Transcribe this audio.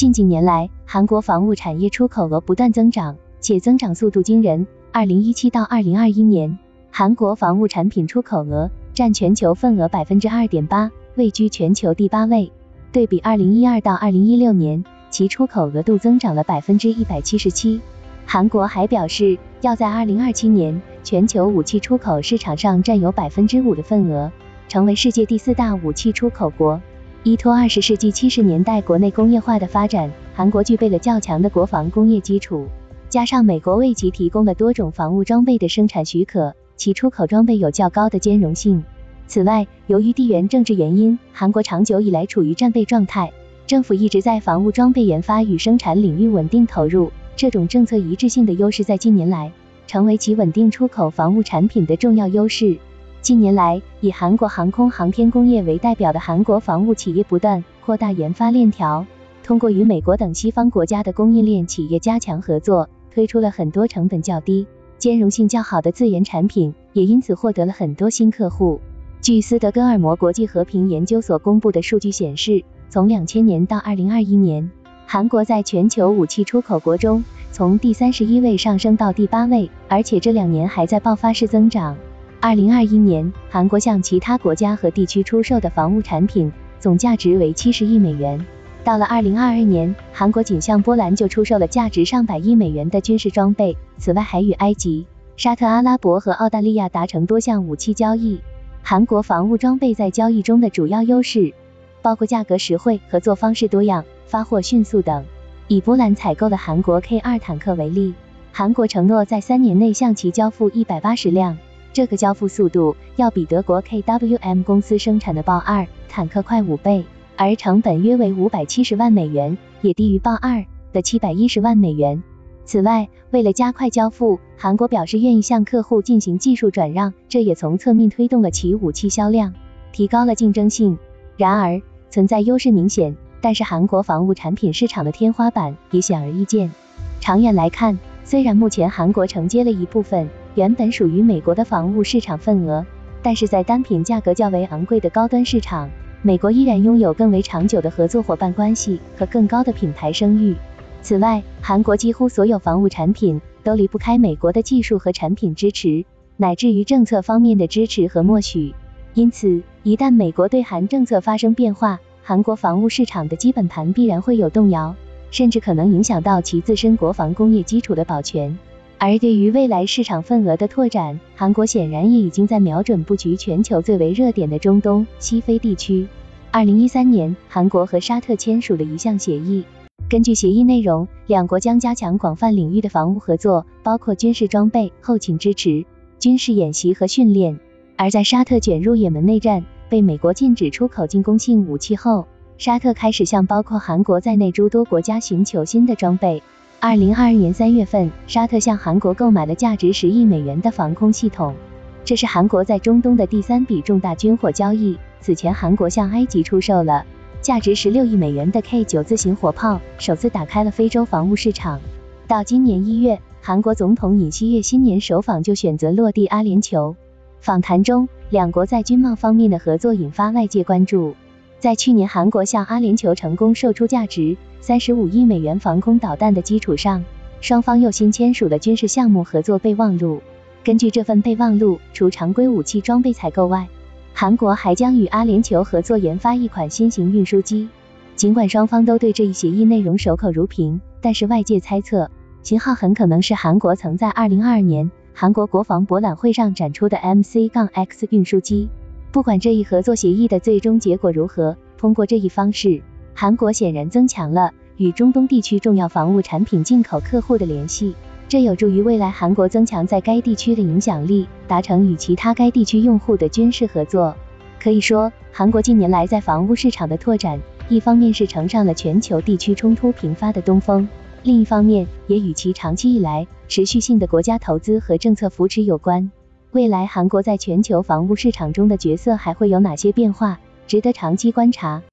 近几年来，韩国防务产业出口额不断增长，且增长速度惊人。二零一七到二零二一年，韩国防务产品出口额占全球份额百分之二点八，位居全球第八位。对比二零一二到二零一六年，其出口额度增长了百分之一百七十七。韩国还表示，要在二零二七年全球武器出口市场上占有百分之五的份额，成为世界第四大武器出口国。依托二十世纪七十年代国内工业化的发展，韩国具备了较强的国防工业基础，加上美国为其提供了多种防务装备的生产许可，其出口装备有较高的兼容性。此外，由于地缘政治原因，韩国长久以来处于战备状态，政府一直在防务装备研发与生产领域稳定投入，这种政策一致性的优势在近年来成为其稳定出口防务产品的重要优势。近年来，以韩国航空航天工业为代表的韩国防务企业不断扩大研发链条，通过与美国等西方国家的供应链企业加强合作，推出了很多成本较低、兼容性较好的自研产品，也因此获得了很多新客户。据斯德哥尔摩国际和平研究所公布的数据显示，从两千年到二零二一年，韩国在全球武器出口国中从第三十一位上升到第八位，而且这两年还在爆发式增长。二零二一年，韩国向其他国家和地区出售的防务产品总价值为七十亿美元。到了二零二二年，韩国仅向波兰就出售了价值上百亿美元的军事装备，此外还与埃及、沙特阿拉伯和澳大利亚达成多项武器交易。韩国防务装备在交易中的主要优势包括价格实惠、合作方式多样、发货迅速等。以波兰采购的韩国 K 二坦克为例，韩国承诺在三年内向其交付一百八十辆。这个交付速度要比德国 KWM 公司生产的豹二坦克快五倍，而成本约为五百七十万美元，也低于豹二的七百一十万美元。此外，为了加快交付，韩国表示愿意向客户进行技术转让，这也从侧面推动了其武器销量，提高了竞争性。然而，存在优势明显，但是韩国防务产品市场的天花板也显而易见。长远来看，虽然目前韩国承接了一部分。原本属于美国的防务市场份额，但是在单品价格较为昂贵的高端市场，美国依然拥有更为长久的合作伙伴关系和更高的品牌声誉。此外，韩国几乎所有防务产品都离不开美国的技术和产品支持，乃至于政策方面的支持和默许。因此，一旦美国对韩政策发生变化，韩国防务市场的基本盘必然会有动摇，甚至可能影响到其自身国防工业基础的保全。而对于未来市场份额的拓展，韩国显然也已经在瞄准布局全球最为热点的中东、西非地区。二零一三年，韩国和沙特签署了一项协议，根据协议内容，两国将加强广泛领域的防务合作，包括军事装备、后勤支持、军事演习和训练。而在沙特卷入也门内战，被美国禁止出口进攻性武器后，沙特开始向包括韩国在内诸多国家寻求新的装备。二零二二年三月份，沙特向韩国购买了价值十亿美元的防空系统，这是韩国在中东的第三笔重大军火交易。此前，韩国向埃及出售了价值十六亿美元的 K 九自行火炮，首次打开了非洲防务市场。到今年一月，韩国总统尹锡悦新年首访就选择落地阿联酋。访谈中，两国在军贸方面的合作引发外界关注。在去年韩国向阿联酋成功售出价值三十五亿美元防空导弹的基础上，双方又新签署了军事项目合作备忘录。根据这份备忘录，除常规武器装备采购外，韩国还将与阿联酋合作研发一款新型运输机。尽管双方都对这一协议内容守口如瓶，但是外界猜测，型号很可能是韩国曾在二零二二年韩国国防博览会上展出的 MC-X 运输机。不管这一合作协议的最终结果如何，通过这一方式，韩国显然增强了与中东地区重要防务产品进口客户的联系，这有助于未来韩国增强在该地区的影响力，达成与其他该地区用户的军事合作。可以说，韩国近年来在防务市场的拓展，一方面是乘上了全球地区冲突频发的东风，另一方面也与其长期以来持续性的国家投资和政策扶持有关。未来韩国在全球房屋市场中的角色还会有哪些变化，值得长期观察。